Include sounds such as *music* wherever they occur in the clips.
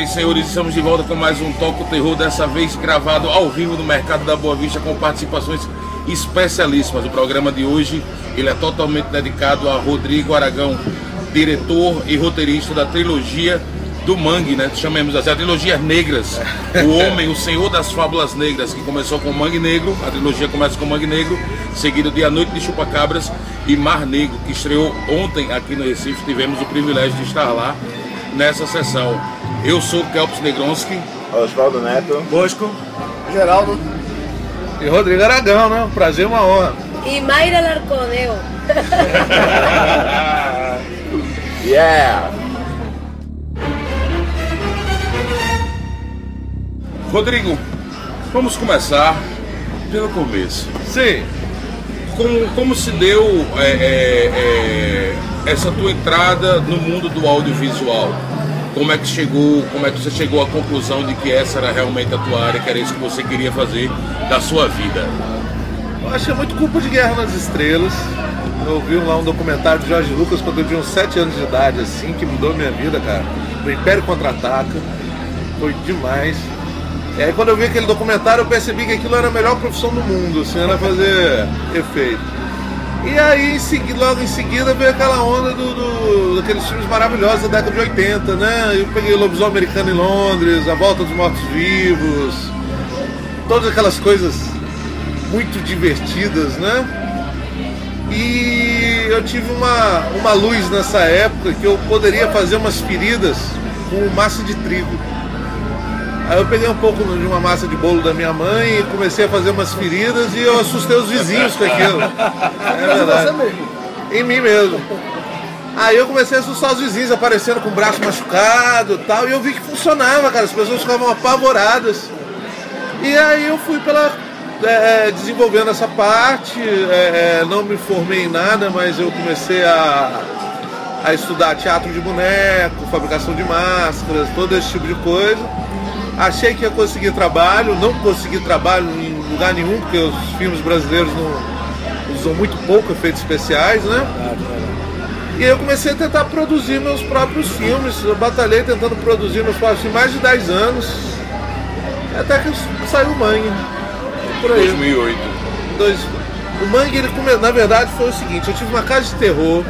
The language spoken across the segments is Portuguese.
aí, senhores. Estamos de volta com mais um Toco Terror, dessa vez gravado ao vivo no Mercado da Boa Vista com participações especialíssimas. O programa de hoje ele é totalmente dedicado a Rodrigo Aragão, diretor e roteirista da trilogia do Mangue, né? Chamemos assim, a trilogia Negras. O *laughs* Homem, o Senhor das Fábulas Negras, que começou com Mangue Negro, a trilogia começa com Mangue Negro, seguido de A Noite de Chupacabras e Mar Negro, que estreou ontem aqui no Recife. Tivemos o privilégio de estar lá nessa sessão. Eu sou Kelps Negronski. Oswaldo Neto. Bosco. Geraldo. E Rodrigo Aragão, né? Um prazer, uma honra. E Mayra Larconeu. *laughs* Yeah! Rodrigo, vamos começar pelo começo. Sim. Como, como se deu é, é, é, essa tua entrada no mundo do audiovisual? Como é que chegou, como é que você chegou à conclusão de que essa era realmente a tua área, que era isso que você queria fazer da sua vida? Eu acho que é muito culpa de Guerra nas Estrelas. Eu vi lá um documentário de Jorge Lucas quando eu tinha uns 7 anos de idade, assim, que mudou minha vida, cara. O Império Contra-Ataca. Foi demais. E aí quando eu vi aquele documentário eu percebi que aquilo era a melhor profissão do mundo, assim, era fazer efeito. E aí, em segui- logo em seguida, veio aquela onda do, do- daqueles filmes maravilhosos da década de 80, né? Eu peguei o Lobisomem Americano em Londres, A Volta dos Mortos-Vivos, todas aquelas coisas muito divertidas, né? E eu tive uma, uma luz nessa época que eu poderia fazer umas feridas com massa de trigo. Aí eu peguei um pouco de uma massa de bolo da minha mãe e comecei a fazer umas feridas e eu assustei os vizinhos com aquilo. *laughs* É verdade. Em mim mesmo. Aí eu comecei a assustar os vizinhos, aparecendo com o braço machucado e tal, e eu vi que funcionava, cara, as pessoas ficavam apavoradas. E aí eu fui pela. é, é, desenvolvendo essa parte, é, é, não me formei em nada, mas eu comecei a, a estudar teatro de boneco, fabricação de máscaras, todo esse tipo de coisa. Achei que ia conseguir trabalho, não consegui trabalho em lugar nenhum, porque os filmes brasileiros não usam muito pouco efeitos especiais, né? E aí eu comecei a tentar produzir meus próprios filmes. Eu batalhei tentando produzir meus próprios filmes mais de 10 anos. Até que saiu o Mangue. Por aí. 2008. Dois... O Mangue, ele come... na verdade, foi o seguinte: eu tive uma casa de terror.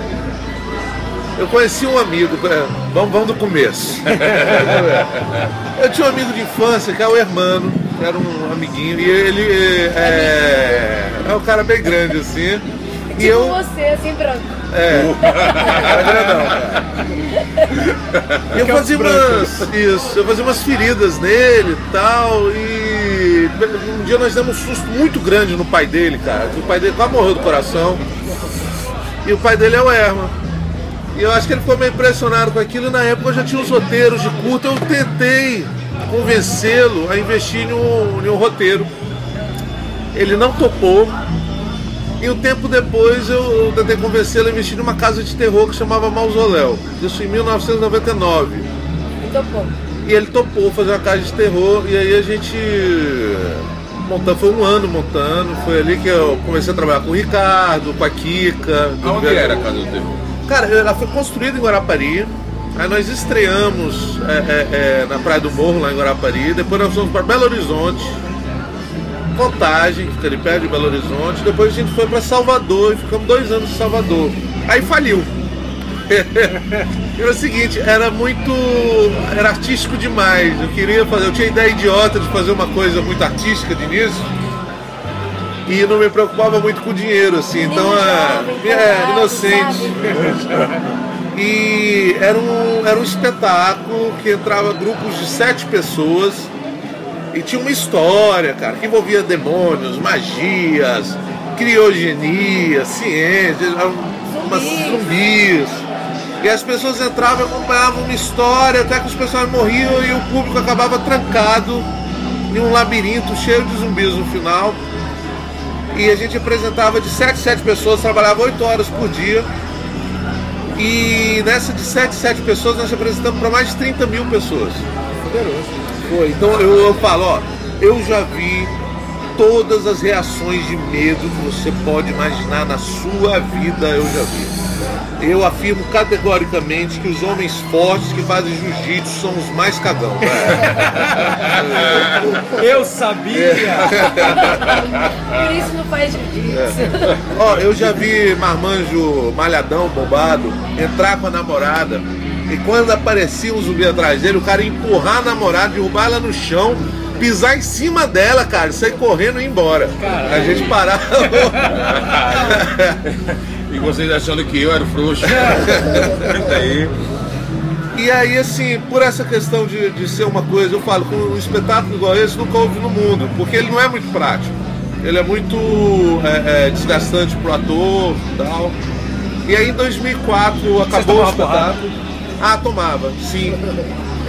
Eu conheci um amigo, é, vamos, vamos do começo. *laughs* eu tinha um amigo de infância, que é o Hermano, que era um amiguinho, e ele é, é um cara bem grande assim. E Tipo eu. você, assim, pronto. É. *laughs* Era grandão, cara. E eu fazia umas. Isso, eu fazia umas feridas nele e tal. E um dia nós demos um susto muito grande no pai dele, cara. O pai dele quase morreu do coração. E o pai dele é o Herman. E eu acho que ele ficou meio impressionado com aquilo. E na época eu já tinha os roteiros de curta. Eu tentei convencê-lo a investir em um, em um roteiro. Ele não topou. E um tempo depois eu, tentei convencê-lo a investir numa casa de terror que chamava Mausoléu. Isso em 1999. Então, pô. E ele topou fazer uma casa de terror e aí a gente montando, foi um ano montando, foi ali que eu comecei a trabalhar com o Ricardo, com a Kika. Velho- era a Casa do Terror? Cara, ela foi construída em Guarapari. Aí nós estreamos é, é, é, na Praia do Morro, lá em Guarapari. Depois nós fomos para Belo Horizonte. Contagem, que fica ali perto de Belo Horizonte. Depois a gente foi para Salvador e ficamos dois anos em Salvador. Aí faliu. *laughs* Era o seguinte, era muito. Era artístico demais. Eu queria fazer. Eu tinha ideia idiota de fazer uma coisa muito artística de início. E não me preocupava muito com dinheiro, assim. Então, Menino é, é inocente. E era um, era um espetáculo que entrava grupos de sete pessoas e tinha uma história, cara, que envolvia demônios, magias, criogenia, ciência, umas Zumbis. E as pessoas entravam e acompanhavam uma história até que os personagens morriam e o público acabava trancado em um labirinto cheio de zumbis no final. E a gente apresentava de 7 7 pessoas, trabalhava 8 horas por dia. E nessa de 7 7 pessoas nós apresentamos para mais de 30 mil pessoas. Foi. Então eu, eu falo, ó, eu já vi todas as reações de medo que você pode imaginar na sua vida, eu já vi. Eu afirmo categoricamente que os homens fortes que fazem jiu-jitsu são os mais cagão. *laughs* Eu sabia! Por isso não faz jiu-jitsu. Ó, eu já vi marmanjo malhadão, bombado, entrar com a namorada e quando aparecia um zumbi atrás dele, o cara ia empurrar a namorada, derrubar ela no chão, pisar em cima dela, cara, sair correndo e ir embora. Caralho. A gente parava. *laughs* E vocês achando que eu era frouxo. Senta aí. E aí, assim, por essa questão de, de ser uma coisa, eu falo, com um espetáculo igual esse nunca houve no mundo, porque ele não é muito prático. Ele é muito é, é, desgastante pro ator e tal. E aí em 2004 acabou o espetáculo. Ah, tomava, sim.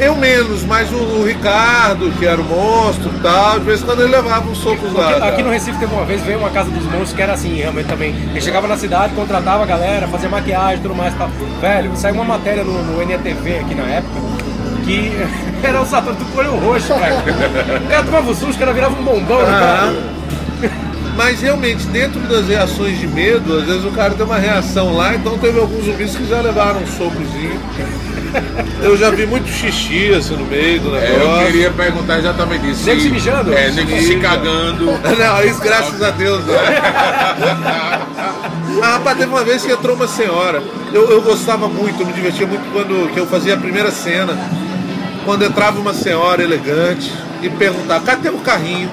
Eu menos, mas o, o Ricardo, que era o monstro e tal, de vez em quando ele levava uns socos lá. Aqui, aqui no Recife teve uma vez, veio uma casa dos monstros que era assim, realmente também. Ele chegava na cidade, contratava a galera, fazia maquiagem e tudo mais. Tal. Velho, saiu uma matéria no, no NETV aqui na época que *laughs* era os atores do olho roxo, cara. O cara tomava o susto, o cara virava um bombão, né, cara? Mas realmente, dentro das reações de medo, às vezes o cara tem uma reação lá, então teve alguns zumbis que já levaram um socozinho. Eu já vi muito xixi assim no meio do É, negócio. eu queria perguntar exatamente isso. Nego se mijando? É, nego se cagando. *laughs* Não, isso graças a Deus. Não. *laughs* Ah, rapaz, teve uma vez que entrou uma senhora. Eu, eu gostava muito, eu me divertia muito quando que eu fazia a primeira cena. Quando entrava uma senhora elegante e perguntava, cadê o carrinho?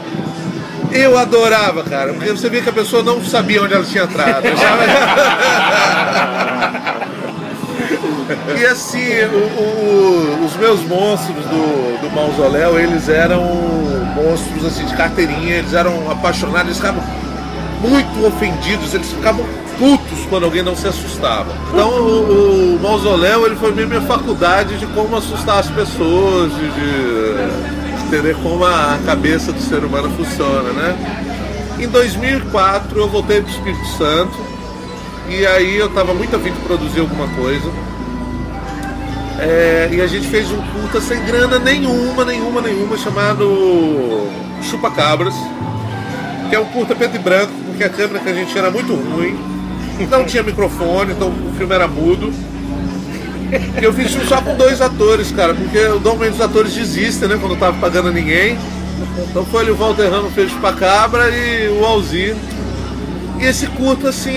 Eu adorava, cara, porque você via que a pessoa não sabia onde ela tinha entrado. *laughs* E assim, o- o- os meus monstros do, do mausoléu, eles eram monstros assim de carteirinha, eles eram apaixonados, eles ficavam muito ofendidos, eles ficavam putos quando alguém não se assustava. Então o, o mausoléu ele foi minha faculdade de como assustar as pessoas, de, de entender como a cabeça do ser humano funciona, né? Em 2004 eu voltei para o Espírito Santo e aí eu estava muito afim de produzir alguma coisa. É, e a gente fez um curta sem grana nenhuma, nenhuma, nenhuma, chamado Chupa Cabras, que é um curta preto e branco, porque a câmera que a gente era muito ruim, não tinha microfone, então o filme era mudo. E eu fiz só com dois atores, cara, porque normalmente os atores desistem, né, quando não tava pagando ninguém. Então foi ali o Walter Ramos fez Chupa Cabra e o Alzir. E esse curta, assim,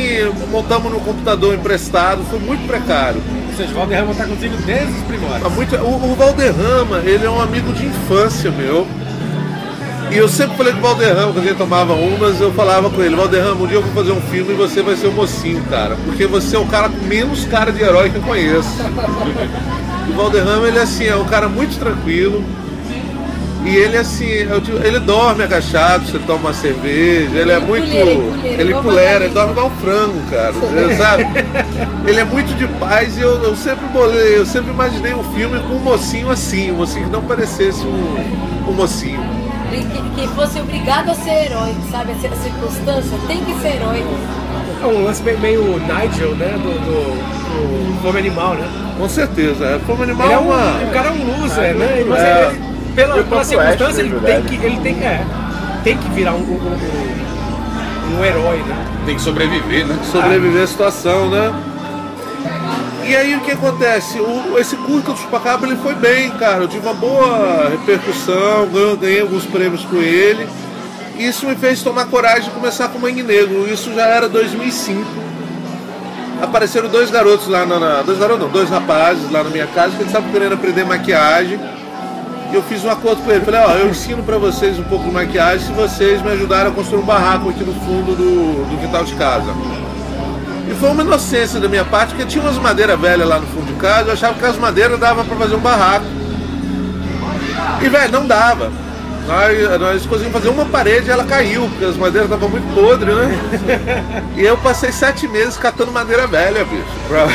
montamos no computador emprestado, foi muito precário. Seja, o Valderrama tá contigo desde os primórdios. Há muito- o, o Valderrama, ele é um amigo de infância meu. E eu sempre falei com o Valderrama, quando gente tomava umas, eu falava com ele, Valderrama, um dia eu vou fazer um filme e você vai ser o mocinho, cara. Porque você é o cara com menos cara de herói que eu conheço. *laughs* o Valderrama, ele assim, é um cara muito tranquilo. E ele assim, eu digo, ele dorme agachado, você toma uma cerveja, ele é muito. Ele pulera, ele dorme igual um frango, cara. você Sabe? *laughs* Ele é muito de paz e eu, eu sempre bolei, eu sempre imaginei um filme com um mocinho assim, um mocinho que não parecesse um, um mocinho. Que, que fosse obrigado a ser herói, sabe? A circunstância tem que ser herói. É um lance meio, Nigel, né? Do, do, do Fome Animal, né? Com certeza, é. Como animal Ele é é um, uma. o cara é um loser, né? Mas É. ele, pela, pela circunstância, ele tem que, ele tem, é, tem que virar um, um, um, um herói, né? Tem que sobreviver, né? sobreviver à situação, né? E aí o que acontece? O, esse curta do Chupacabra ele foi bem, cara. Eu tive uma boa repercussão, ganhei, ganhei alguns prêmios com ele. Isso me fez tomar coragem de começar com Mangue Negro. Isso já era 2005. Apareceram dois garotos lá na, na- Dois garotos não, dois rapazes lá na minha casa que eles estavam querendo aprender maquiagem. E eu fiz um acordo com ele. Falei, ó, eu ensino pra vocês um pouco de maquiagem se vocês me ajudarem a construir um barraco aqui no fundo do, do quintal de casa. E foi uma inocência da minha parte, porque tinha umas madeiras velhas lá no fundo de casa, eu achava que as madeiras dava pra fazer um barraco. E, velho, não dava. Nós, nós conseguimos fazer uma parede e ela caiu, porque as madeiras estavam muito podres, né? *laughs* E eu passei sete meses catando madeira velha, bicho. Pra...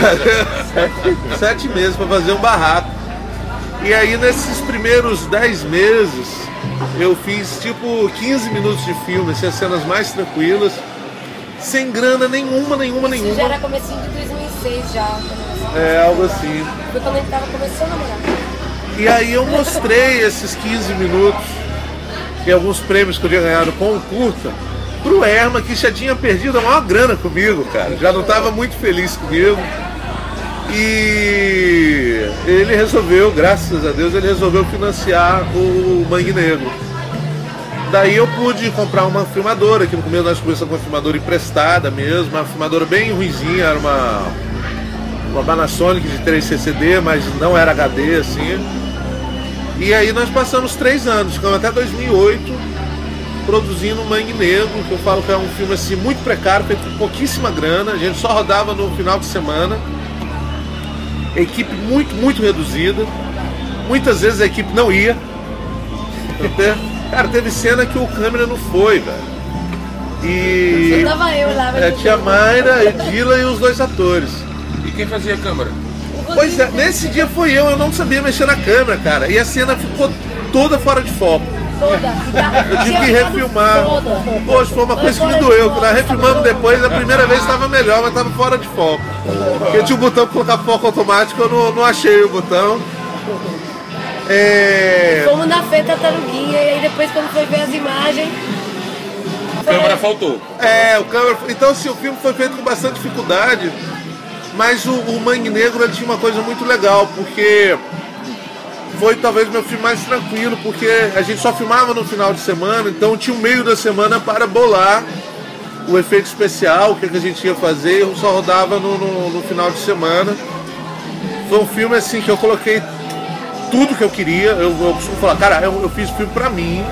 *laughs* sete meses pra fazer um barraco. E aí, nesses primeiros dez meses, eu fiz tipo 15 minutos de filme, assim, as cenas mais tranquilas, sem grana nenhuma, nenhuma, Isso nenhuma. já era comecinho de 2006 já. É algo assim. Foi quando ele tava começando a namorar. E aí eu mostrei esses 15 minutos e alguns prêmios que eu tinha ganhado com o curta pro Erma, que já tinha perdido a maior grana comigo, cara. Já não estava muito feliz comigo. E ele resolveu, graças a Deus, ele resolveu financiar o Mangue Negro. Daí eu pude comprar uma filmadora, que no começo nós começamos com uma filmadora emprestada mesmo, uma filmadora bem ruizinha, era uma, uma Panasonic de 3 CCD, mas não era HD assim. E aí nós passamos três anos, ficamos até 2008 produzindo Mangue Negro, que eu falo que é um filme assim muito precário, feito com pouquíssima grana, a gente só rodava no final de semana. Equipe muito, muito reduzida. Muitas vezes a equipe não ia. Até- Cara, teve cena que o câmera não foi, velho. E. Só tava eu lá, mas É, tinha. Mayra, Edila e os dois atores. E quem fazia a câmera? Pois é, nesse dia foi eu, eu não sabia mexer na câmera, cara. E a cena ficou toda fora de foco. Toda. Eu tive que refilmar. Poxa, foi uma coisa que me doeu. Quando nós refilmamos depois, a primeira vez estava melhor, mas estava fora de foco. Porque tinha o botão para colocar foco automático, eu não, não achei o botão. É... Fomos na feta tartaruguinha e aí depois quando foi ver as imagens. A câmera faltou. É, o câmera. Então, assim, o filme foi feito com bastante dificuldade, mas o, o Mangue Negro ele tinha uma coisa muito legal, porque foi talvez meu filme mais tranquilo, porque a gente só filmava no final de semana, então tinha o meio da semana para bolar o efeito especial, o que, que a gente ia fazer, eu só rodava no, no- no final de semana. Foi um filme assim que eu coloquei tudo que eu queria. Eu, eu costumo falar, cara, eu, eu fiz filme pra mim.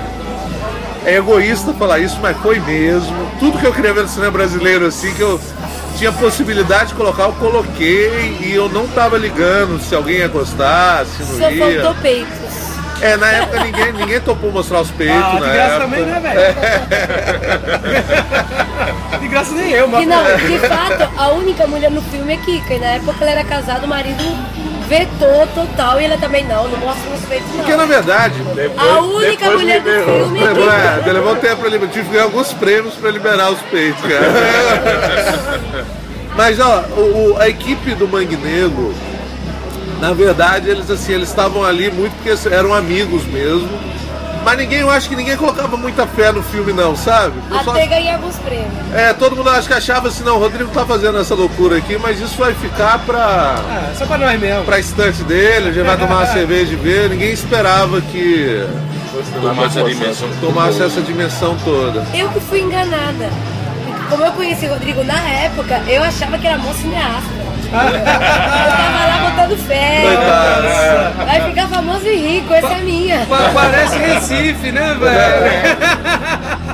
É egoísta falar isso, mas foi mesmo. Tudo que eu queria ver no cinema brasileiro, assim, que eu tinha possibilidade de colocar, eu coloquei e eu não tava ligando se alguém ia gostar, se não Só ia. faltou peitos. É, na época ninguém, *laughs* ninguém topou mostrar os peitos, Ah, na de graça época. também, né, velho? *laughs* de graça nem eu, E mas. não, de fato, a única mulher no filme é Kika. E na época ela era casada, o marido vetou total. E ela também não, não mostra os peitos Porque na não. verdade, A única depois mulher do liberou. filme é Levou, é, Kika. levou tempo pra liberar. Tive que ganhar alguns prêmios pra liberar os peitos, cara. *laughs* Mas ó, o- a equipe do Mangue Negro, na verdade, eles assim, eles estavam ali muito porque eram amigos mesmo. Mas ninguém, eu acho que ninguém colocava muita fé no filme não, sabe? Eu só- Até ganhar alguns prêmios. é, todo mundo acho que achava assim, não, o Rodrigo tá fazendo essa loucura aqui, mas isso vai ficar pra, Ah, só pra nós mesmo. pra estante dele, a gente vai tomar uma *laughs* cerveja e ver. Ninguém esperava que Tomasse dimensão. tomasse essa dimensão toda. Eu que fui enganada. Como eu conheci o Rodrigo na época, eu achava que era mó cineasta. Eu tava lá botando fé. Vai ficar famoso e rico, essa é minha. Pa- Parece Recife, né, velho?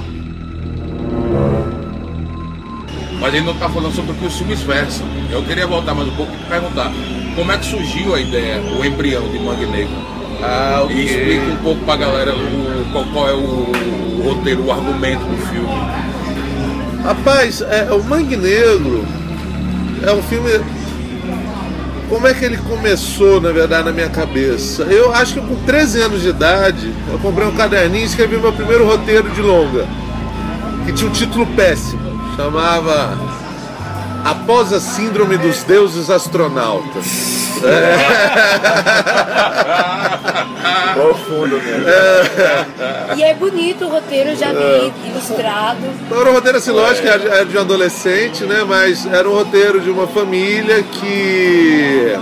Mas ele não está falando sobre o que os filmes versam. Eu queria voltar mais um pouco e perguntar como é que surgiu a ideia, o embrião de Mangue Negro? Ah, E explica um pouco pra galera o- qual, qual é o, o roteiro, o argumento do filme. Rapaz, é, o Mangue Negro é um filme. Como é que ele começou, na verdade, na minha cabeça? Eu acho que com 13 anos de idade, eu comprei um caderninho e escrevi meu primeiro roteiro de longa, que tinha um título péssimo. Chamava Após a Síndrome dos Deuses Astronautas. *laughs* Profundo mesmo. E é bonito o roteiro, já vi ilustrado. Então era um roteiro assim, lógico, que era de um adolescente, né? Mas era um roteiro de uma família que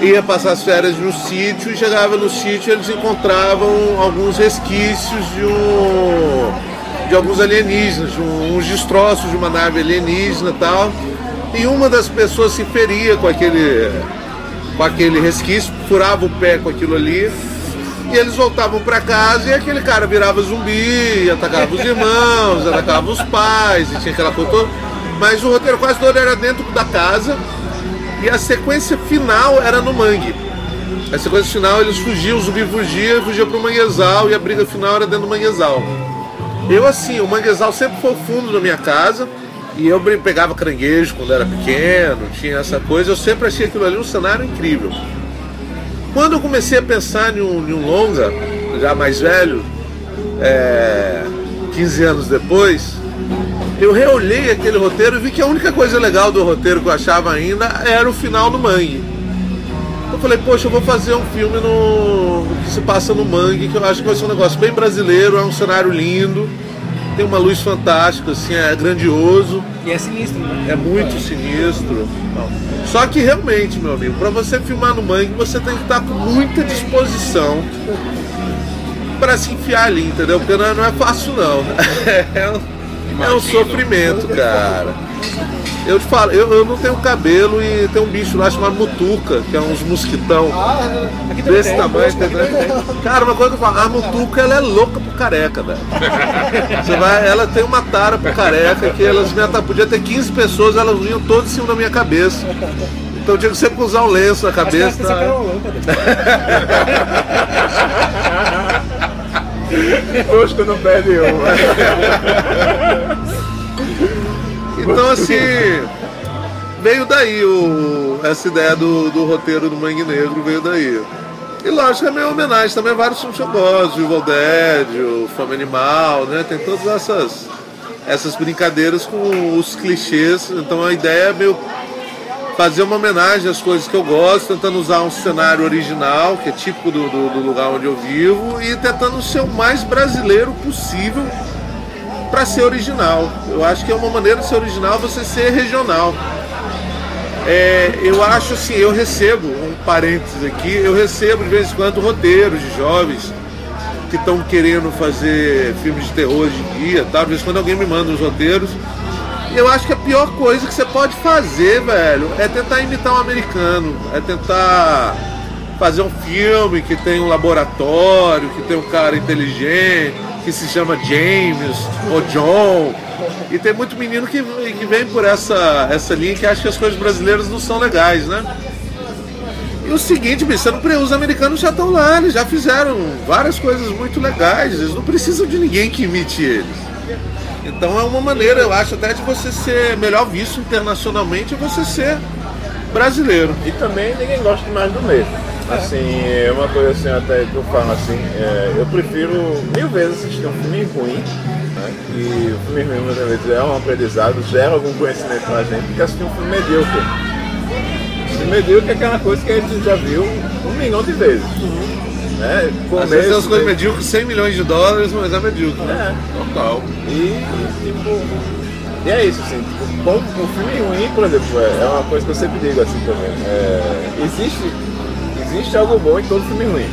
ia passar as férias no sítio e chegava no sítio e eles encontravam alguns resquícios de um de alguns alienígenas, um- uns destroços de uma nave alienígena tal. E uma das pessoas se feria com aquele com aquele resquício, furava o pé com aquilo ali. E eles voltavam pra casa e aquele cara virava zumbi, atacava os irmãos, *laughs* atacava os pais, e tinha aquela coisa. Mas o roteiro quase todo era dentro da casa e a sequência final era no mangue. A sequência final eles fugiam, o zumbi fugia, fugia pro manguezal e a briga final era dentro do manguezal. Eu assim, o manguezal sempre foi fundo da minha casa e eu pegava caranguejo quando era pequeno, tinha essa coisa, eu sempre achei aquilo ali um cenário incrível. Quando eu comecei a pensar em um, em um longa, já mais velho, é, 15 anos depois, eu reolhei aquele roteiro e vi que a única coisa legal do roteiro que eu achava ainda era o final do Mangue. Eu falei, poxa, eu vou fazer um filme no que se passa no Mangue, que eu acho que vai ser um negócio bem brasileiro, é um cenário lindo. tem uma luz fantástica, assim, é grandioso, E é sinistro, né? é muito sinistro. Só que realmente, meu amigo, para você filmar no mangue, você tem que estar com muita disposição para se enfiar ali, entendeu? Porque não é, é fácil não. *laughs* É um, é um sofrimento, cara. Eu te falo, eu, eu não tenho cabelo e tem um bicho lá chamado mutuca, que é uns mosquitão Aqui também desse tem. tamanho, entendeu? Cara, uma coisa que eu falo, a mutuca ela é louca pro careca, velho. Você vai, ela tem uma tara pro careca que elas me podia ter 15 pessoas, elas vinham todas em cima da minha cabeça. Então eu tinha que sempre usar um lenço na Acho que ela cabeça. tem tá? uma lâmpada. Não perde uma. *laughs* Então assim, veio daí o, essa ideia do, do roteiro do Mangue Negro, veio daí. E lógico, é meio homenagem também a vários filmes que eu gosto, Evil Dead, o Fome Animal, né? Tem todas essas, essas brincadeiras com os clichês. Então a ideia é meio fazer uma homenagem às coisas que eu gosto, tentando usar um cenário original, que é típico do, do- do lugar onde eu vivo, e tentando ser o mais brasileiro possível para ser original. Eu acho que é uma maneira de ser original você ser regional. É, eu acho assim, eu recebo, um parênteses aqui, eu recebo de vez em quando roteiros de jovens que estão querendo fazer filmes de terror hoje em dia, tá? De vez em quando alguém me manda uns roteiros. Eu acho que a pior coisa que você pode fazer, velho, é tentar imitar um americano, é tentar fazer um filme que tem um laboratório, que tem um cara inteligente, que se chama James ou John. E tem muito menino que, que vem por essa, essa linha que acha que as coisas brasileiras não são legais, né? E o seguinte, pre- os americanos já estão lá, eles já fizeram várias coisas muito legais, eles não precisam de ninguém que imite eles. Então é uma maneira, eu acho, até de você ser melhor visto internacionalmente, é você ser brasileiro. E também ninguém gosta mais do mesmo. Assim, é uma coisa assim, até que eu falo assim, é, eu prefiro mil vezes assistir um filme ruim, né, e o filme ruim muitas vezes é um aprendizado, gera algum conhecimento pra gente, do que assistir um filme medíocre. O filme medíocre é aquela coisa que a gente já viu um milhão de vezes. Né? Às vezes tem umas Começo, coisas medíocres, 100 milhões de dólares, mas é medíocre. né? É, Total. E, tipo, e é isso, assim, tipo, bom, um filme ruim, por exemplo, é é uma coisa que eu sempre digo assim também. É, existe, existe algo bom em todo filme ruim.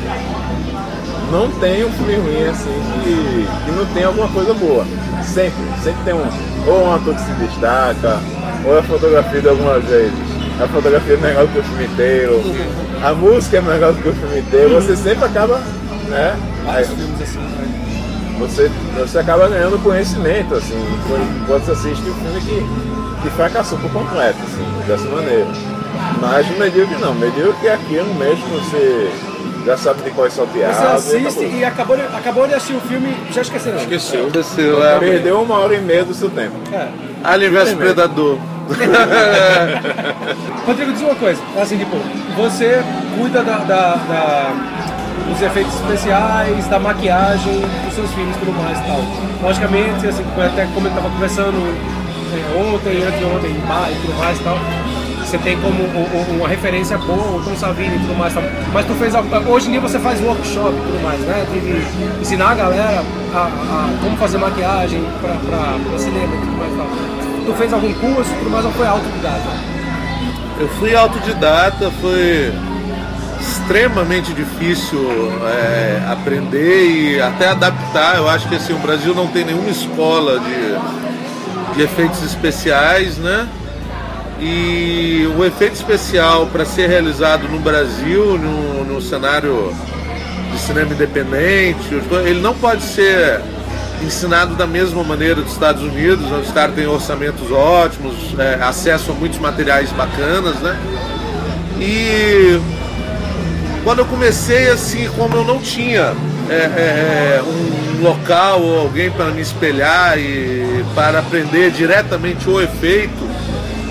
Não tem um filme ruim assim que, que não tem alguma coisa boa. Sempre, sempre tem um, ou um ator que se destaca, ou a fotografia de algumas vezes. A fotografia é melhor do que o filme inteiro, a música é melhor do que o filme inteiro, você sempre acaba, né? Aí- assim, né? você, você acaba ganhando conhecimento, assim, quando- quando você assiste um filme que, que fracassou por completo, assim, dessa maneira. Mas o medíocre não, medíocre é aquilo mesmo, você já sabe de qual é salteado. Você assiste acabou. e acabou de, acabou de assistir o filme, já esqueceu. Esqueceu. Aconteceu, é. Perdeu uma hora e meia do seu tempo. É. Alien vs Predador. Rodrigo, diz uma coisa, assim, tipo, você cuida da, da- da- dos efeitos especiais, da maquiagem dos seus filmes e tudo mais e tal. Logicamente, assim, até como eu estava conversando é, ontem, anteontem, em bar e tudo mais e tal, você tem como uma referência boa, o Tom Savini e tudo mais tal. Mas tu fez, hoje em dia você faz workshop e tudo mais, né? De, ensinar a galera a, a como fazer maquiagem para cinema e tudo mais tal. Tu fez algum curso e tudo mais ou foi autodidata? Eu fui autodidata, foi extremamente difícil é, aprender e até adaptar. Eu acho que assim, o Brasil não tem nenhuma escola de, de efeitos especiais, né? E o efeito especial para ser realizado no Brasil, no, no cenário de cinema independente, ele não pode ser ensinado da mesma maneira dos Estados Unidos, onde os caras têm orçamentos ótimos, é, acesso a muitos materiais bacanas, né? E quando eu comecei assim, como eu não tinha é, é, é, um local ou alguém para me espelhar e para aprender diretamente o efeito,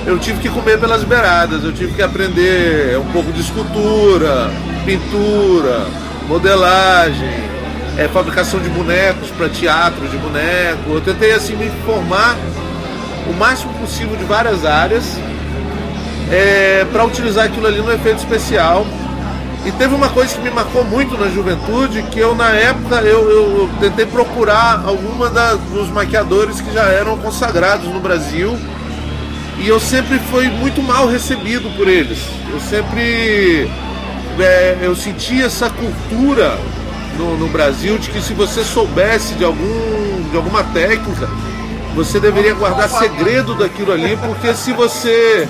eu tive que comer pelas beiradas, eu tive que aprender um pouco de escultura, pintura, modelagem, é, fabricação de bonecos para teatro de boneco. Eu tentei assim me formar o máximo possível de várias áreas para utilizar aquilo ali no efeito especial E teve uma coisa que me marcou muito na juventude, que eu na época eu- eu tentei procurar alguma da- dos maquiadores que já eram consagrados no Brasil. E eu sempre fui muito mal recebido por eles. Eu sempre é, eu senti essa cultura no, no Brasil de que se você soubesse de algum de alguma técnica, você deveria guardar segredo daquilo ali, porque se você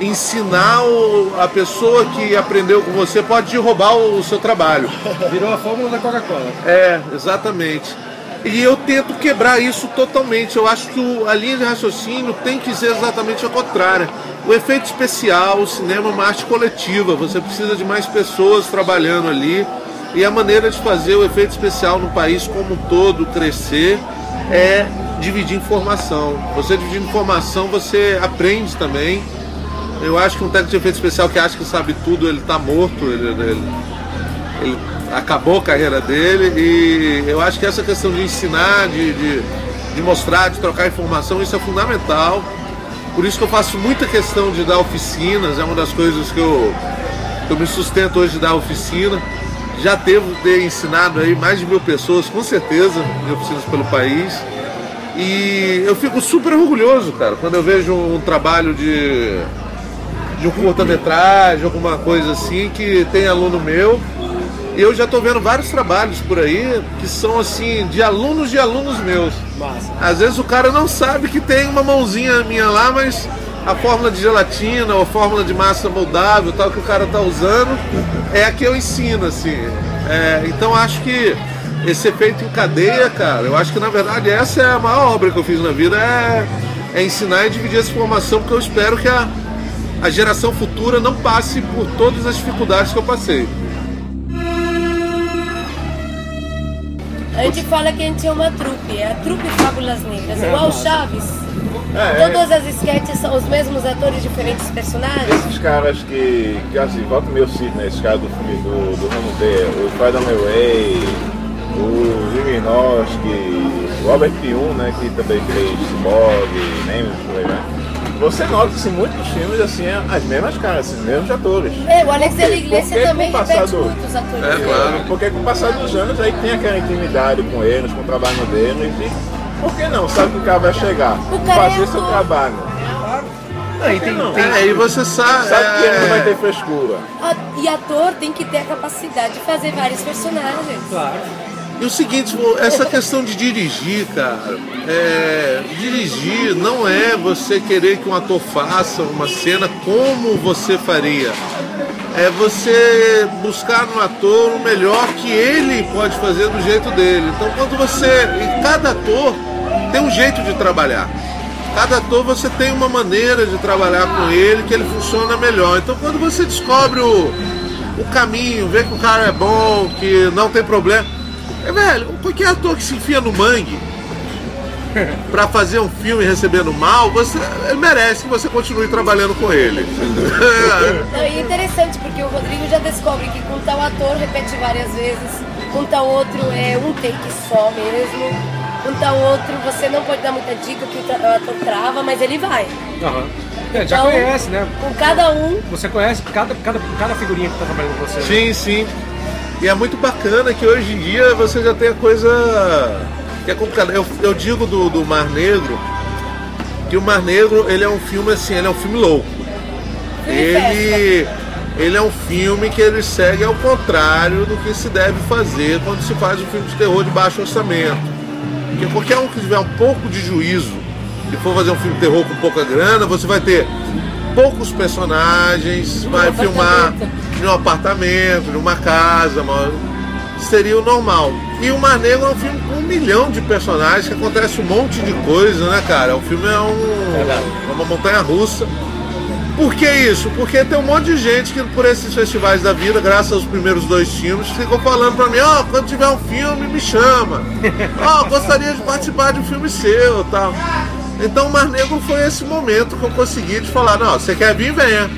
ensinar o- a pessoa que aprendeu com você, pode roubar o, o seu trabalho. Virou a fórmula da Coca-Cola. É, exatamente. E eu tento quebrar isso totalmente. Eu acho que a linha de raciocínio tem que ser exatamente a contrária. O efeito especial, o cinema é uma arte coletiva. Você precisa de mais pessoas trabalhando ali. E a maneira de fazer o efeito especial no país como um todo crescer é dividir informação. Você dividindo informação, você aprende também. Eu acho que um técnico de efeito especial que acha que sabe tudo, ele está morto. ele- ele- ele acabou a carreira dele e eu acho que essa questão de ensinar, de, de, de mostrar, de trocar informação, isso é fundamental. Por isso que eu faço muita questão de dar oficinas, é uma das coisas que eu, que eu me sustento hoje de dar oficina. Já devo ter ensinado aí mais de mil pessoas, com certeza, em oficinas pelo país. E eu fico super orgulhoso, cara, quando eu vejo um trabalho de, de um curta-metragem, alguma coisa assim, que tem aluno meu. Eu já estou vendo vários trabalhos por aí que são assim, de alunos de alunos meus. Massa. Às vezes o cara não sabe que tem uma mãozinha minha lá, mas a fórmula de gelatina ou a fórmula de massa moldável, tal que o cara tá usando, é a que eu ensino, assim. É, então acho que esse efeito em cadeia, cara, eu acho que na verdade essa é a maior obra que eu fiz na vida, é, é ensinar e dividir essa informação, porque eu espero que a, a geração futura não passe por todas as dificuldades que eu passei. A gente fala que a gente é uma trupe, é a trupe Fábulas Negras, igual o Chaves. É, Todas as sketches são os mesmos atores, diferentes personagens. Esses caras que, que assim, volta meu cito, né? Esses caras do filme do, do Ramo D, o Spider-Man Way, o Viminoski, o Robert Piun, né? Que também fez Cyborg, Nemesis, né? Você nota assim, muitos filmes assim, é as mesmas caras, esses mesmos atores. É, o Alex de la Por Iglesia que também repete passado- muitos atores. É, claro. Porque com o passar dos anos aí tem aquela intimidade com eles, com o trabalho deles e por que não? Sabe que o cara vai chegar, O cara fazer é seu trabalho. E tem, não? tem- É, e você sabe. Sabe que ele não vai é, ter frescura. E ator tem que ter a capacidade de fazer vários personagens. Claro. E o seguinte, essa questão de dirigir, cara, é, dirigir não é você querer que um ator faça uma cena como você faria. É você buscar no ator o melhor que ele pode fazer do jeito dele. Então quando você. E cada ator tem um jeito de trabalhar. Cada ator você tem uma maneira de trabalhar com ele que ele funciona melhor. Então quando você descobre o, o caminho, vê que o cara é bom, que não tem problema. É, velho, qualquer ator que se enfia no mangue pra fazer um filme recebendo mal, você ele merece que você continue trabalhando com ele. *laughs* Não, e é interessante porque o Rodrigo já descobre que com tal ator repete várias vezes, com tal outro é um take só mesmo, com tal outro você não pode dar muita dica que o ator trava, mas ele vai. Aham. É, já Então, conhece, né? Com cada um, Você conhece cada, cada, cada figurinha que tá trabalhando com você. né? sim, sim. E é muito bacana que hoje em dia você já tem a coisa que é complicada. Eu, eu digo do, do Mar Negro que o Mar Negro ele é um filme assim, ele é um filme louco. Ele, ele é um filme que ele segue ao contrário do que se deve fazer quando se faz um filme de terror de baixo orçamento. Porque qualquer um que tiver um pouco de juízo e for fazer um filme de terror com pouca grana, você vai ter poucos personagens, vai filmar. Em um apartamento, numa casa, uma- seria o normal. E o Mar Negro é um filme com um milhão de personagens, que acontece um monte de coisa, né, cara? O filme é um, é uma montanha russa. Por que isso? Porque tem um monte de gente que por esses festivais da vida, graças aos primeiros dois filmes, ficou falando pra mim, ó, quando tiver um filme, me chama. *laughs* Ó, gostaria de participar de um filme seu tal. Então o Mar Negro foi esse momento que eu consegui de falar, não, você quer vir, venha.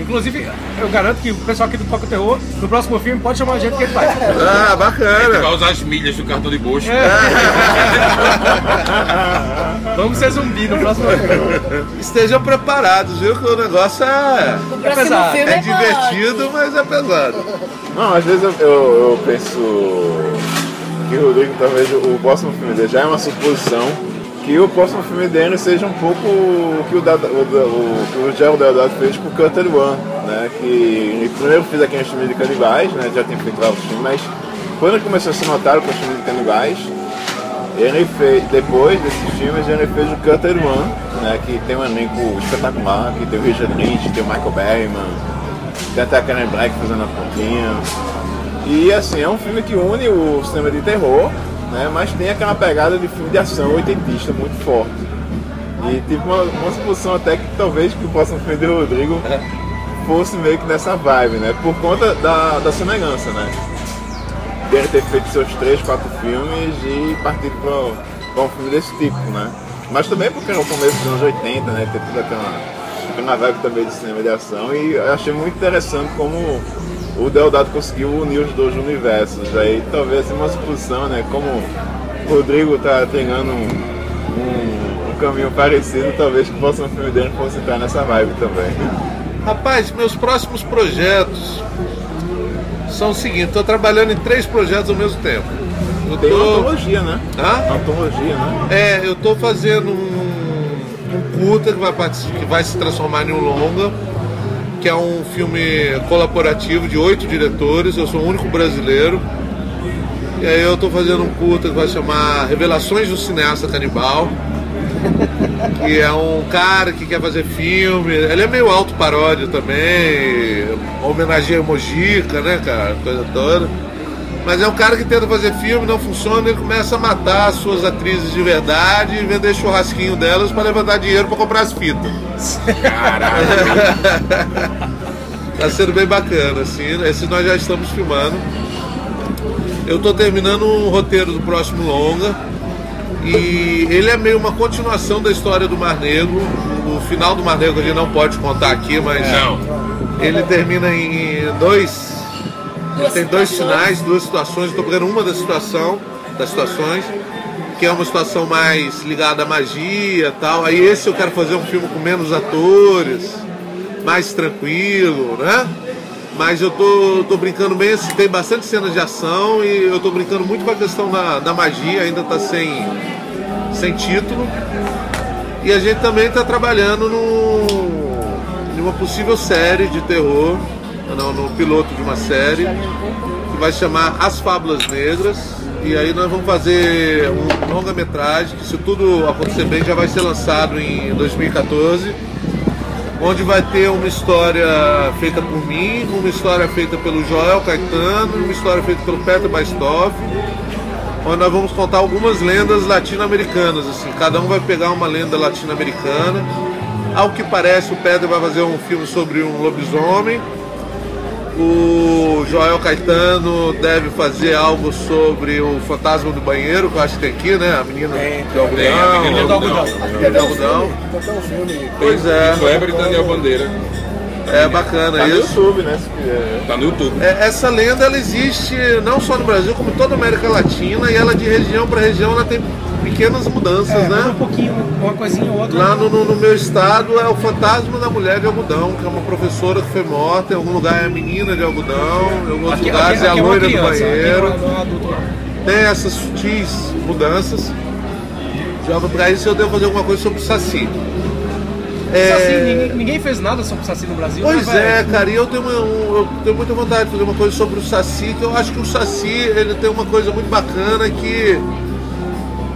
Inclusive, eu garanto que o pessoal aqui do Toca Terror, no próximo filme, pode chamar a gente que ele faz. Ah, Vai bacana. usar as milhas do cartão de bucho. *laughs* Vamos ser zumbi no próximo filme. Estejam preparados, viu? Que o negócio é, O próximo pesado. filme é é, divertido, mas é pesado. Não, às vezes eu, eu, eu penso que o Rodrigo talvez o próximo filme dele já é uma suposição que o próximo filme dele seja um pouco o que o, Dada- o, o, que o Gerald Deodato fez com o Cutter One, né? Que ele primeiro fez aqueles filmes de canibais, né? Já tem feito vários filmes, mas quando ele começou a ser notado com os filmes de canibais, ele fez, depois desses filmes, ele fez o Cutter One, né? Que tem um elenco espetacular, que tem o Richard Lynch, tem o Michael Berryman, tem até a Karen Black fazendo a pontinha. E assim, é um filme que une o cinema de terror, né? Mas tem aquela pegada de filme de ação oitentista muito forte. E tive uma, uma suposição até que talvez que o próximo filme de Rodrigo fosse meio que nessa vibe, né? Por conta da, da semelhança, né? Dele ter feito seus três, quatro filmes e partir para um filme desse tipo, né? Mas também porque é o começo dos anos 80, né? Ter toda aquela, aquela vibe também de cinema de ação e eu achei muito interessante como o Deodato conseguiu unir os dois universos. Aí talvez uma suposição, né? Como o Rodrigo tá treinando um, um, um caminho parecido, talvez que o próximo filme dele fosse entrar nessa vibe também. Rapaz, meus próximos projetos são o seguinte, estou trabalhando em três projetos ao mesmo tempo. Eu Tem uma tô- antologia, né? Hã? Antologia, né? É, eu estou fazendo um, um curta que vai, que vai se transformar em um longa, que é um filme colaborativo de oito diretores, eu sou o único brasileiro. E aí eu estou fazendo um curta que vai chamar Revelações do Cineasta Canibal. *laughs* Que é um cara que quer fazer filme, ele é meio alto paródia também, homenageia Mojica, né, cara, coisa toda. Mas é um cara que tenta fazer filme, não funciona, ele começa a matar as suas atrizes de verdade e vender churrasquinho delas para levantar dinheiro para comprar as fitas. tá sendo bem bacana, assim. Esse nós já estamos filmando. Eu tô terminando um roteiro do próximo longa. E ele é meio uma continuação da história do Mar Negro. O final do Mar Negro a gente não pode contar aqui, mas Não. ele termina em dois Tem dois finais, duas situações. Estou pegando uma da situação, das situações, que é uma situação mais ligada à magia tal. Aí esse eu quero fazer um filme com menos atores, mais tranquilo, né? Mas eu tô, tô brincando bem, assim, tem bastante cenas de ação e eu tô brincando muito com a questão da, da magia, ainda tá sem, sem título. E a gente também está trabalhando no, numa possível série de terror, não, no piloto de uma série, que vai chamar As Fábulas Negras. E aí nós vamos fazer um longa-metragem, que se tudo acontecer bem já vai ser lançado em 2014, onde vai ter uma história feita por mim, uma história feita pelo Joel Caetano, uma história feita pelo Peter Bastoff, onde nós vamos contar algumas lendas latino-americanas. Assim, cada um vai pegar uma lenda latino-americana. Ao que parece, o Pedro vai fazer um filme sobre um lobisomem. O Joel Caetano deve fazer algo sobre o fantasma do banheiro, que eu acho que tem aqui, né? A menina Tem, de algodão. tem, a menina do algodão. Algodão. Tem até um filme. Pois é, Kleber e Daniel Bandeira. é bacana Tá no isso. YouTube, né? Se quiser. Tá no YouTube. É, essa lenda ela existe não só no Brasil, como em toda a América Latina, e ela de região para região ela tem pequenas mudanças, É, né? um pouquinho, uma coisinha ou outra. Lá no, no- no meu estado é o fantasma da mulher de algodão, que é uma professora que foi morta, em algum lugar é a menina de algodão, em alguns Aqui, lugares aqui, é a é loira do criança, aqui banheiro. é- é. Tem essas sutis mudanças. Já para isso eu devo fazer alguma coisa sobre o Saci. É, Saci, ninguém, ninguém fez nada sobre o Saci no Brasil. Pois né, é, cara, e eu tenho, uma- eu tenho muita vontade de fazer uma coisa sobre o Saci, que eu acho que o Saci ele tem uma coisa muito bacana que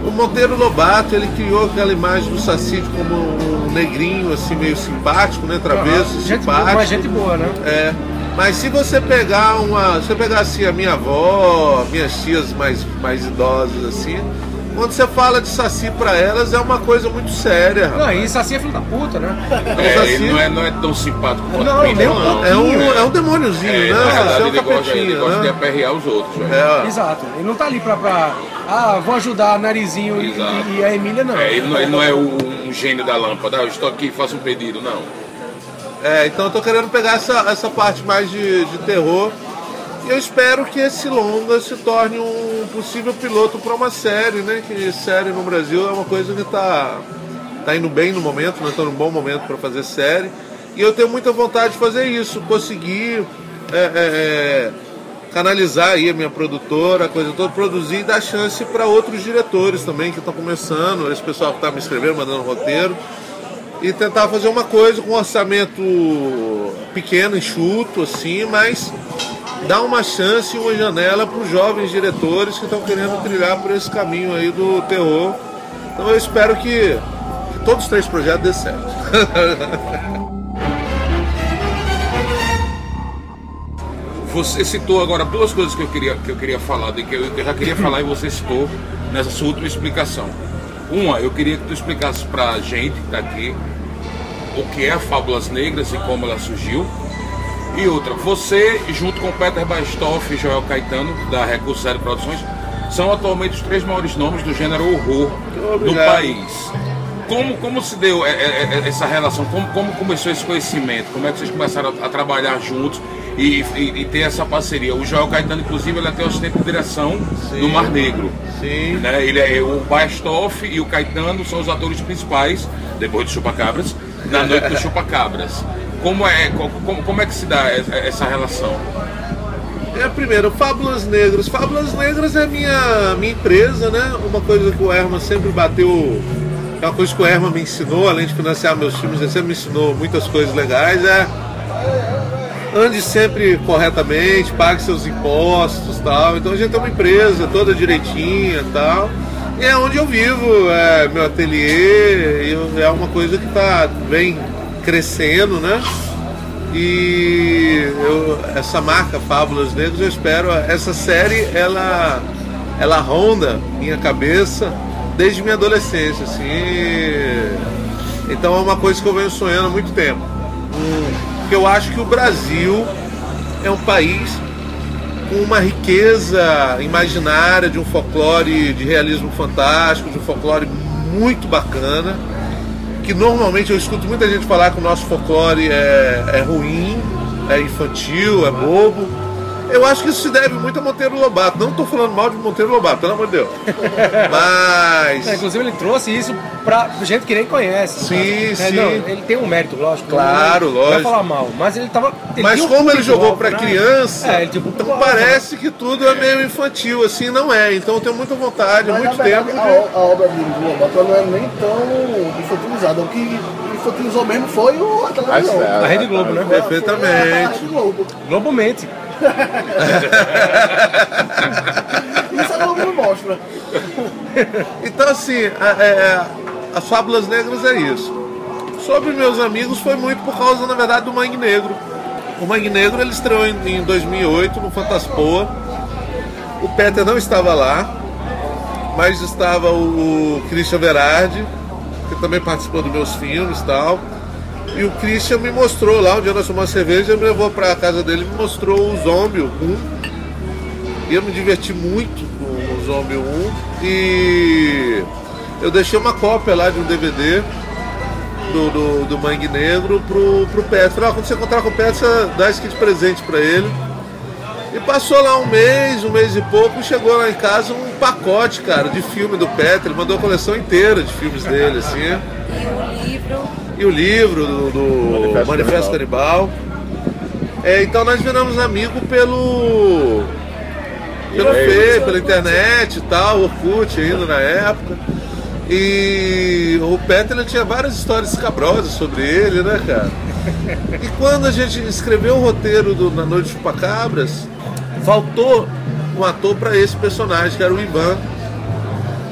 o Monteiro Lobato ele criou aquela imagem do Saci como um negrinho assim meio simpático, né, travesso, boa, simpático. mas gente boa, né? É. Mas se você pegar uma. Se você pegar assim a minha avó, minhas tias mais, mais idosas assim, quando você fala de saci pra elas é uma coisa muito séria, Não, rapaz. e Saci é filho da puta, né? É, Saci- ele não é, não é tão simpático quanto Não, nem um não. É um, é um demôniozinho, É, né? na verdade, é um ele gosta, ele capetinho, gosta de né? aperrear os outros. velho. É. Exato. Ele não tá ali pra. pra ah, vou ajudar Narizinho e, e- a Emília, não. É, ele, não, ele não é o- um gênio da lâmpada, ah, eu estou aqui, faço um pedido, não. É, então eu tô querendo pegar essa, essa parte mais de, de terror. Eu espero que esse longa se torne um possível piloto para uma série, né? Que série no Brasil é uma coisa que tá, tá indo bem no momento, nós estamos num bom momento para fazer série. E eu tenho muita vontade de fazer isso, conseguir é, é, é, canalizar aí a minha produtora, a coisa toda, produzir e dar chance para outros diretores também que estão começando, esse pessoal que está me escrevendo, mandando roteiro, e tentar fazer uma coisa com um orçamento pequeno, enxuto, assim, mas dar uma chance e uma janela para os jovens diretores que estão querendo trilhar por esse caminho aí do terror. Então eu espero que, que todos os três projetos dê certo. *laughs* Você citou agora duas coisas que eu queria, que eu queria falar, de que eu, já queria falar e você citou nessa sua última explicação. Uma, eu queria que tu explicasse pra gente que tá aqui o que é a Fábulas Negras e como ela surgiu. E outra, você, junto com Peter Bastoff e Joel Caetano, da Recurso Zero Produções, são atualmente os três maiores nomes do gênero horror Obrigado. país. Como, como se deu é, é, é, essa relação? Como, como começou esse conhecimento? Como é que vocês começaram a, trabalhar juntos e, e- e ter essa parceria? O Joel Caetano, inclusive, ele até ostenta a direção do Mar Negro. Sim. Né? Ele é, o Bastoff e o Caetano são os atores principais, depois do Chupacabras, na noite do Chupacabras. Como é, co- como, como é que se dá essa- relação? É, primeiro, Fábulas Negras. Fábulas Negras é minha, minha empresa, né? Uma coisa que o Herman sempre bateu. É uma coisa que o Herman me ensinou, além de financiar meus filmes, ele sempre me ensinou muitas coisas legais. É ande sempre corretamente, pague seus impostos tal. Então a gente tem uma empresa toda direitinha tal. E é onde eu vivo, é meu ateliê, é uma coisa que tá bem crescendo, né? E eu- essa marca Fábulas Negras, eu espero. Essa série, ela, ela ronda minha cabeça desde minha adolescência, assim. Então é uma coisa que eu venho sonhando há muito tempo. Porque eu acho que o Brasil é um país com uma riqueza imaginária de um folclore de realismo fantástico, de um folclore muito bacana que normalmente eu escuto muita gente falar que o nosso folclore é, é ruim, é infantil, é bobo. Eu acho que isso se deve muito a Monteiro Lobato. Não estou falando mal de Monteiro Lobato, pelo amor de Deus. Mas. É, inclusive ele trouxe isso pra gente que nem conhece. Sim, É, sim. Não, ele tem um mérito, lógico. Claro, não, Não vai lógico. falar mal, mas ele tava. ele Mas um como ele jogou para né? criança, É, ele tipo, então pô, parece que tudo é meio infantil, assim não é. Então eu tenho muita vontade, há Mas, muito verdade, tempo. a, o- a obra de de Lobato ela não é nem tão infantilizada. O que infantilizou mesmo foi o, a televisão. É, A Rede Globo, né? A- Perfeitamente. a Rede Globo. Globo mente. *laughs* Isso a Globo não mostra. Então, assim, a- é, as Fábulas Negras é isso. Sobre meus amigos, foi muito por causa, na verdade, do Mangue Negro. O Mangue Negro ele estreou em, em 2008 no Fantaspoa. O Peter não estava lá, mas estava o Christian Verardi, que também participou dos meus filmes e tal. E o Christian me mostrou lá, um dia nós tomamos uma cerveja, me levou para a casa dele e me mostrou o Zombie, o 1. E eu me diverti muito com o Zombie 1. E eu deixei uma cópia lá de um DVD do, do, do Mangue Negro pro, pro. Falei, "Ó, quando você encontrar com o você dá esse kit de presente pra ele. E passou lá um mês, um mês e pouco, e chegou lá em casa um pacote, cara, de filme do Petro. Ele mandou a coleção inteira de filmes dele, assim. E *laughs* o livro. E o livro do, do Manifesto Manifesto, Canibal. É, então nós viramos amigos pelo. Pelo. Fê, pela internet e tal, Orkut ainda na época. E o Peter ele tinha várias histórias escabrosas sobre ele, né, cara? E quando a gente escreveu o roteiro do Na Noite de Chupacabras, faltou um ator para esse personagem, que era o Ivan.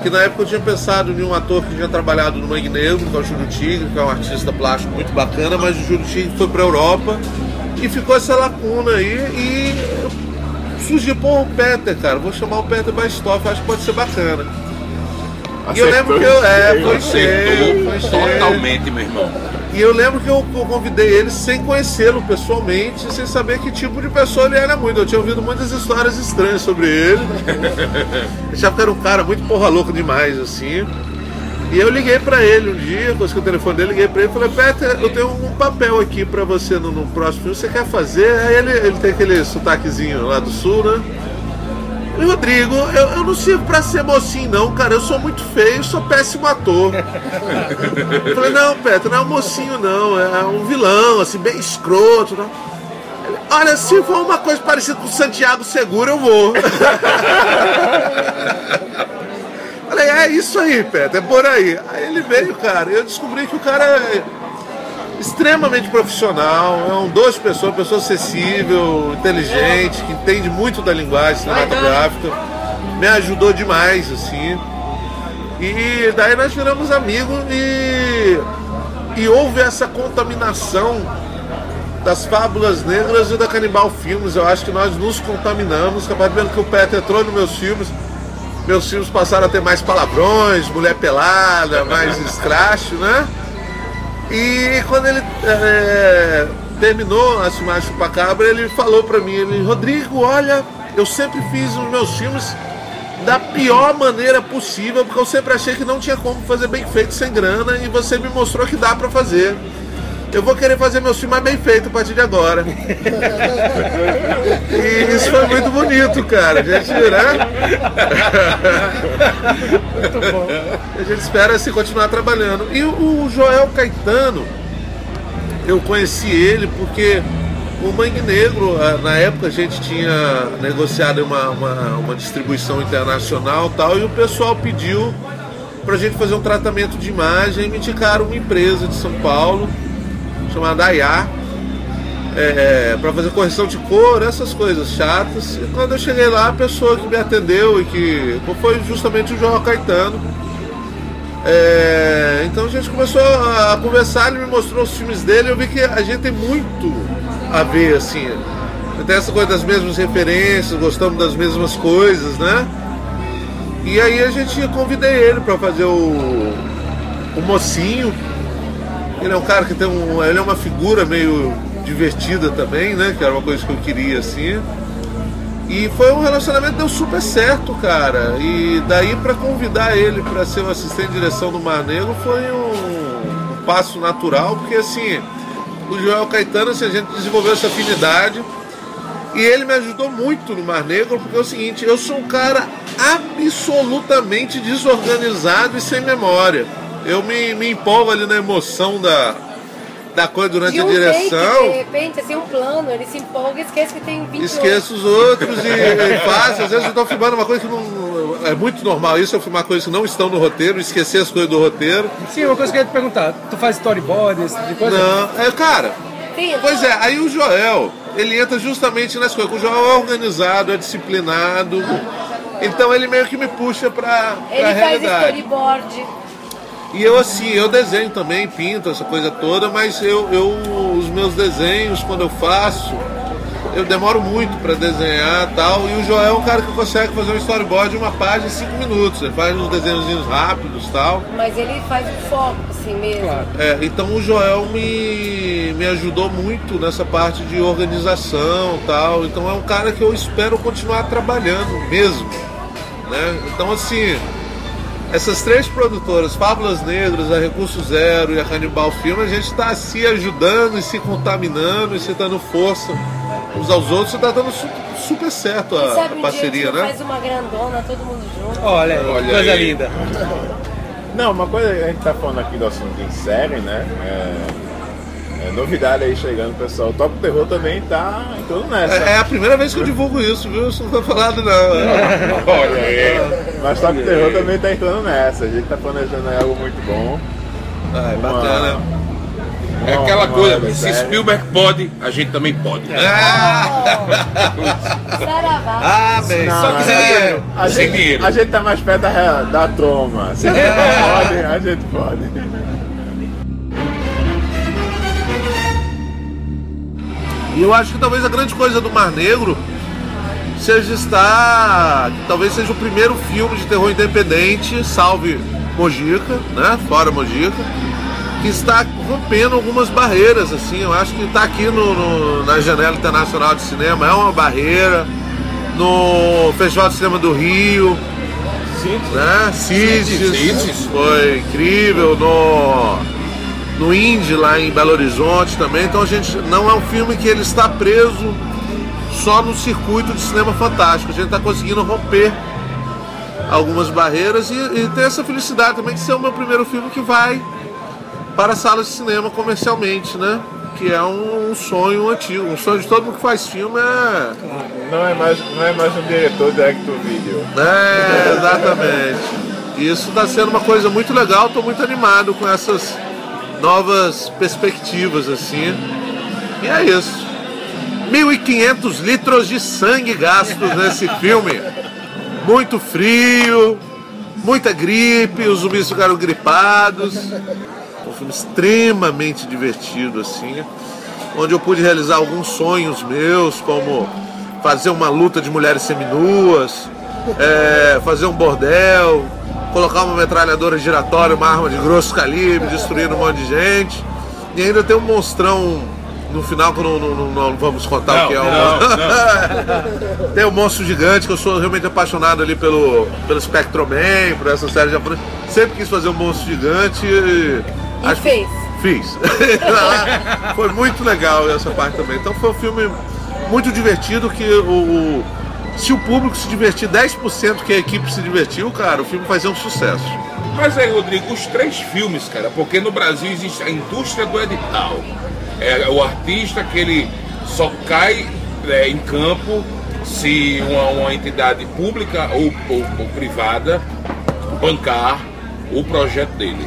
Que na época eu tinha pensado em um ator que tinha trabalhado no Mangue Negro, que é o Júlio Tigre, que é um artista plástico muito bacana, mas o Júlio Tigre foi para Europa e ficou essa lacuna aí e surgiu, pô, o Peter, cara, vou chamar o Peter Bastoff, acho que pode ser bacana. E eu lembro que eu, é, foi cheio, foi Acertou cheio. totalmente, meu irmão. E eu lembro que eu, convidei ele sem conhecê-lo pessoalmente, sem saber que tipo de pessoa ele era muito. Eu tinha ouvido muitas histórias estranhas sobre ele. *laughs* Achava que era um cara muito porra louca demais, assim. E eu liguei pra ele um dia, consegui o telefone dele, liguei pra ele e falei, Peter, eu tenho um papel aqui pra você no, no próximo filme, você quer fazer? Aí ele, ele tem aquele sotaquezinho lá do sul, né? Rodrigo, eu, eu não sirvo pra ser mocinho não, cara, eu sou muito feio, sou péssimo ator. eu falei, não, Peter, não é um mocinho não, é um vilão, assim, bem escroto, não. Ele, Olha, se for uma coisa parecida com Santiago Seguro, eu vou. *laughs* Falei, é isso aí, Peter, é por aí. Aí ele veio, cara, eu descobri que o cara é extremamente profissional, é um doce pessoa, pessoa acessível, inteligente, que entende muito da linguagem cinematográfica. Me ajudou demais, assim. E daí nós viramos amigos e, e houve essa contaminação das Fábulas Negras e da Canibal Filmes. Eu acho que nós nos contaminamos. A partir do momento que o Peter entrou nos meus filmes, meus filmes passaram a ter mais palavrões, mulher pelada, mais escracho, né? E quando ele é, terminou a filmagem do Chupacabra, ele falou pra mim, ele, Rodrigo, olha, eu sempre fiz os meus filmes da pior maneira possível, porque eu sempre achei que não tinha como fazer bem feito sem grana e você me mostrou que dá pra fazer. Eu vou querer fazer meus filmes bem feito a partir de agora. *laughs* e isso foi muito bonito, cara. A gente, né? Muito bom. A gente espera assim continuar trabalhando. E o Joel Caetano, eu conheci ele porque o Mangue Negro, ah, na época a gente tinha negociado uma, uma, uma distribuição internacional e tal, e o pessoal pediu pra gente fazer um tratamento de imagem e me indicaram uma empresa de São Paulo chamada Ayar é, para fazer correção de cor, essas coisas chatas. E quando eu cheguei lá, a pessoa que me atendeu e que foi justamente o João Caetano. É, então a gente começou a conversar, ele me mostrou os filmes dele, eu vi que a gente tem muito a ver, assim. Tem essa coisa das mesmas referências, gostamos das mesmas coisas, né? E aí a gente convidei ele para fazer o, o mocinho. Ele é um cara que tem um. Ele é uma figura meio divertida também, né? Que era uma coisa que eu queria assim. E foi um relacionamento que deu super certo, cara. E daí para convidar ele para ser o assistente de direção do Mar Negro foi um, um passo natural, porque assim, o Joel Caetano, assim, a gente desenvolveu essa afinidade. E ele me ajudou muito no Mar Negro, porque é o seguinte, eu sou um cara absolutamente desorganizado e sem memória. Eu me, me empolgo ali na emoção da, da coisa durante De um a direção. take, de repente, assim, um plano, ele se empolga e esquece que tem 20 Esqueço os outros e, e faço. Às vezes eu estou filmando uma coisa que não. É muito normal isso, eu filmar coisas que não estão no roteiro, esquecer as coisas do roteiro. Sim, uma coisa que eu ia te perguntar. Tu faz storyboard, esse tipo de coisa? Não, é, cara. Tem, Pois é, aí o Joel, ele entra justamente nas coisas. O Joel é organizado, é disciplinado. Então ele meio que me puxa pra, pra Ele faz realidade. storyboard. E eu assim, eu desenho também, pinto essa coisa toda, mas eu, eu os meus desenhos, quando eu faço, eu demoro muito para desenhar e tal. E o Joel é um cara que consegue fazer um storyboard de uma página em 5 minutos. Ele faz uns desenhozinhos rápidos e tal. Mas ele faz o foco, assim mesmo. Claro. É, então o Joel me, me ajudou muito nessa parte de organização e tal. Então é um cara que eu espero continuar trabalhando mesmo. Né? Então assim, essas três produtoras, Fábulas Negras, a Recurso Zero e a Canibal Filme, a gente está se ajudando e se contaminando e se dando força uns aos outros e está dando su- super certo a, sabe a um parceria, dia a gente né? faz uma grandona, todo mundo junto. Olha aí, Olha coisa aí. linda. Não, uma coisa que a gente tá falando aqui do assunto em série, né? É, é novidade aí chegando, pessoal. O Top Terror também tá entrando nessa. É, é a primeira vez que eu divulgo isso, viu? Isso não foi falado não. *laughs* Olha aí. Mas Top Terror também tá entrando nessa. A gente tá planejando aí algo muito bom. Bacana. É Uma- aquela uma coisa, web se série. Spielberg pode, a gente também pode. *laughs* Saravá. Ah, bem. Não, Só que sem a- dinheiro. A gente. A gente tá mais perto da, da troma. Se a gente *laughs* pode, a gente pode. E eu acho que talvez a grande coisa do Mar Negro seja estar. talvez seja o primeiro filme de terror independente, salve Mojica, né? Fora Mojica, que está rompendo algumas barreiras, assim. Eu acho que está aqui no, no- na Janela Internacional de Cinema, é uma barreira. No Festival de Cinema do Rio, né? Cities, Cities. foi incrível no no Indy lá em Belo Horizonte também. Então a gente não é um filme que ele está preso só no circuito de cinema fantástico. A gente está conseguindo romper algumas barreiras e, e ter essa felicidade também de ser o meu primeiro filme que vai para salas de cinema comercialmente, né? Que é um, um sonho antigo, um sonho de todo mundo que faz filme é. Não é mais, não é mais um diretor de Acto Video. É, exatamente. Isso está sendo uma coisa muito legal, estou muito animado com essas novas perspectivas assim. E é isso. 1.500 litros de sangue gastos nesse *laughs* filme. Muito frio, muita gripe, os zumbis ficaram gripados. Um filme extremamente divertido, assim. Onde eu pude realizar alguns sonhos meus, como fazer uma luta de mulheres seminuas, é, fazer um bordel, colocar uma metralhadora giratória, uma arma de grosso calibre, destruindo um monte de gente. E ainda tem um monstrão no final que eu não, não- não- não vamos contar Não, o que é o não, *laughs* Tem o monstro gigante, que eu sou realmente apaixonado ali pelo, pelo Spectrum Man, por essa série japonesa. Sempre quis fazer um monstro gigante e. E fez. Fiz. *laughs* foi muito legal essa parte também. Então foi um filme muito divertido que o. o- se o público se divertir 10% que a equipe se divertiu, cara, o filme vai ser um sucesso. Mas aí, Rodrigo, os três filmes, cara, porque no Brasil existe a indústria do edital. É o artista que ele só cai é, em campo se uma, uma entidade pública ou, ou- ou privada bancar o projeto dele.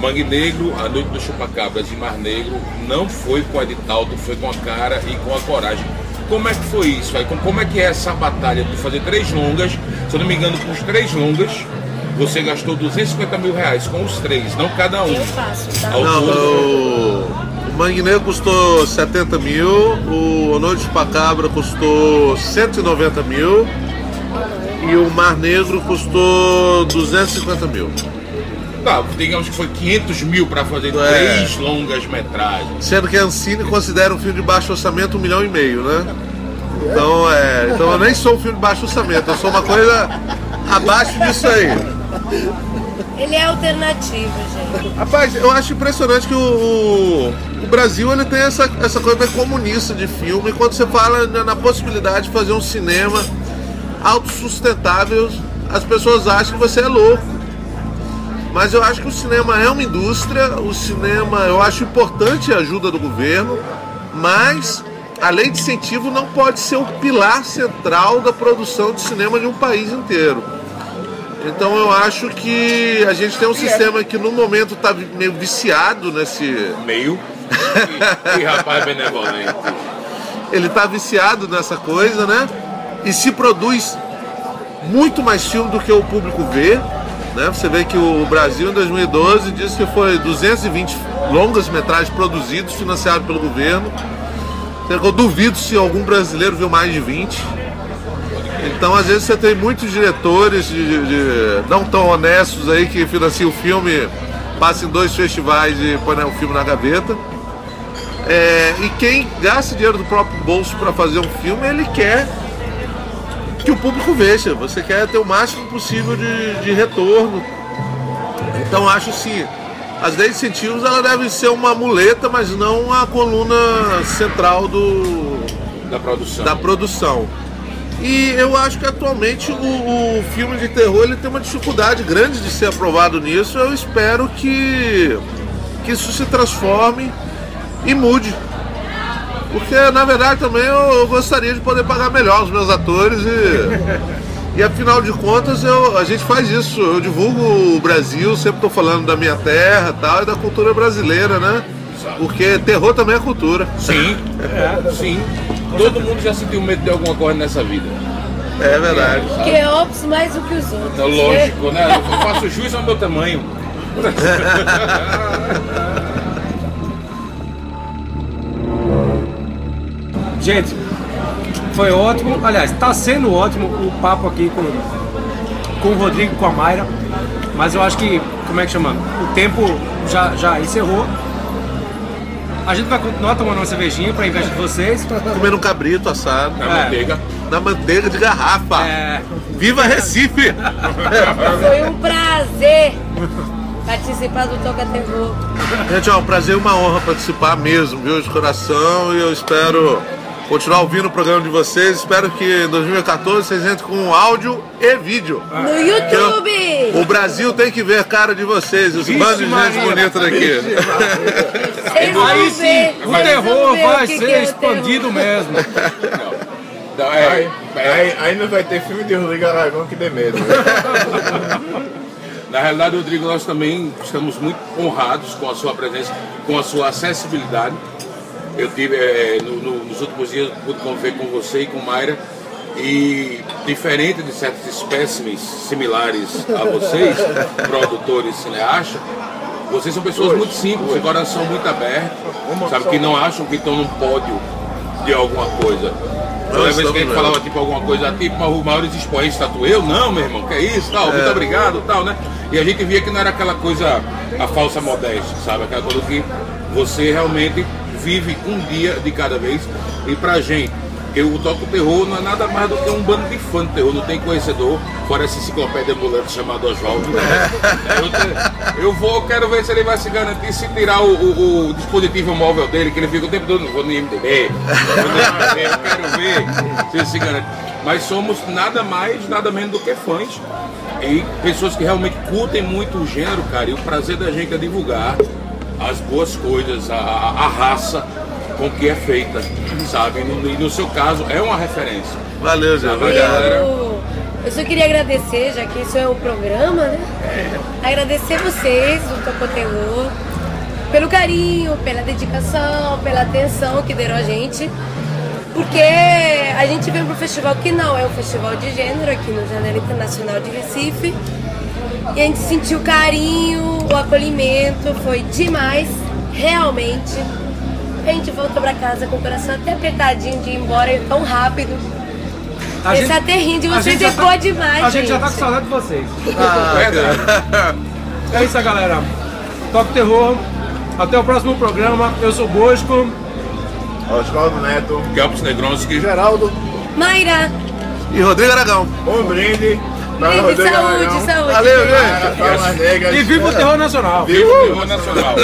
Mangue Negro, A Noite dos Chupacabras e Mar Negro não foi com o edital, foi com a cara e com a coragem. Como é que foi isso? Aí? Como- Como é que é essa batalha de fazer três longas? Se eu não me engano, com os três longas, você gastou 250 mil reais com os três, não cada um. Eu faço, tá? Não, o, o Mangue Negro custou 70 mil, o A Noite de Chupacabra custou 190 mil e o Mar Negro custou 250 mil. Tá, digamos que foi 500 mil para fazer É. três longas metragens. Sendo que a Ancine considera um filme de baixo orçamento um milhão e meio, né? Então, é, então eu nem sou um filme de baixo orçamento, eu sou uma coisa abaixo disso aí. Ele é alternativo, gente. Rapaz, eu acho impressionante que o, o, o Brasil ele tem essa, essa coisa meio comunista de filme. Quando você fala na, na possibilidade de fazer um cinema autossustentável, as pessoas acham que você é louco. Mas eu acho que o cinema é uma indústria, o cinema, eu acho importante a ajuda do governo, mas a lei de incentivo não pode ser o pilar central da produção de cinema de um país inteiro. Então eu acho que a gente tem um sistema que no momento está meio viciado nesse. Meio. Que, que rapaz benevolente. Ele está viciado nessa coisa, né? E se produz muito mais filme do que o público vê. Né? Você vê que o Brasil em 2012 disse que foi 220 longas metragens produzidos, financiados pelo governo. Eu duvido se algum brasileiro viu mais de 20. Então, às vezes, você tem muitos diretores de, de- de- não tão honestos aí que financiam o filme, passam em dois festivais e põe né, o filme na gaveta. É, e quem gasta dinheiro do próprio bolso para fazer um filme, ele quer que o público veja. Você quer ter o máximo possível de, de retorno. Então, acho assim, as leis de incentivos ela devem ser uma muleta, mas não a coluna central do, Da produção. da produção. E eu acho que atualmente o, o filme de terror ele tem uma dificuldade grande de ser aprovado nisso. Eu espero que, que isso se transforme e mude. Porque na verdade também eu, eu gostaria de poder pagar melhor os meus atores e, e afinal de contas eu, a gente faz isso. Eu divulgo o Brasil, sempre estou falando da minha terra tal, e da cultura brasileira, né? Porque terror também é cultura. Sim, sim. Todo mundo já sentiu medo de alguma coisa nessa vida. É verdade. Porque é óbvio mais do que os outros. Então, lógico, né? Eu faço juiz ao meu tamanho. *laughs* Gente, foi ótimo. Aliás, está sendo ótimo o papo aqui com, com o Rodrigo, com a Mayra. Mas eu acho que, como é que chama? O tempo já, já encerrou. A gente vai continuar tomando uma cervejinha para inveja de vocês. Comendo um cabrito assado. Na É. manteiga. na manteiga de garrafa. É, Viva Recife! Foi um prazer participar do Toca Terror. Gente, é um prazer e uma honra participar mesmo, viu, de coração. E eu espero continuar ouvindo o programa de vocês. Espero que em 2014 vocês entrem com áudio e vídeo. No YouTube! O Brasil tem que ver a cara de vocês, os Vixe, bandos de gente bonita daqui. Aí sim, o terror vai que ser que é expandido mesmo. Aí, é, aí não vai ter filme de Rodrigo Aragão que dê medo. né? *laughs* Na realidade, Rodrigo, nós também estamos muito honrados com a sua presença, com a sua acessibilidade. Eu tive, eh, no- no- nos últimos dias, pude conviver com você e com Mayra. E diferente de certos espécimes similares a vocês, *laughs* produtores cineastas, vocês são pessoas muito simples, de coração muito aberto, sabe, que não acham que estão num pódio de alguma coisa. Toda vez que a gente falava tipo alguma coisa, tipo, mas os maiores expoentes tatu eu, não, meu irmão, que é isso, tal, muito obrigado, tal, né? E a gente via que não era aquela coisa, a falsa modéstia, sabe? Aquela coisa que você realmente vive um dia de cada vez. E pra gente, que o Toco Terror não é nada mais do que um bando de fã de terror, não tem conhecedor, fora essa enciclopédia ambulante chamada Oswaldo. né? *laughs* Eu, eu vou, quero ver se ele vai se garantir se tirar o, o- o dispositivo móvel dele, que ele fica o tempo todo, vou no IMDB, eu quero ver se ele se garante. Mas somos nada mais, nada menos do que fãs. E pessoas que realmente curtem muito o gênero, cara, e o prazer da gente é divulgar as boas coisas, a, a- raça com que é feita, sabe? E no, e no seu caso, é uma referência. Valeu, gente. Valeu. Obrigado. Eu, só queria agradecer, já que isso é um programa, né? Agradecer vocês, o Toco Terror, pelo carinho, pela dedicação, pela atenção que deram a gente. Porque a gente veio para um festival que não é um festival de gênero aqui no Janela Internacional de Recife. E a gente sentiu o carinho, o acolhimento, foi demais, realmente. A gente voltou pra casa com o coração até apertadinho de ir embora tão rápido. A Esse até rindo de vocês gente já é tá- boa demais, A gente já tá com gente. saudade de vocês. Verdade. É isso aí, galera. Toque Terror. Até o próximo programa. Eu sou o Bosco. Oswaldo Neto, Campos Negronski. Geraldo, Mayra, E Rodrigo Aragão. um brinde Rodrigo saúde, Aragão, saúde. Valeu, gente. E viva o terror nacional. Viva o terror nacional.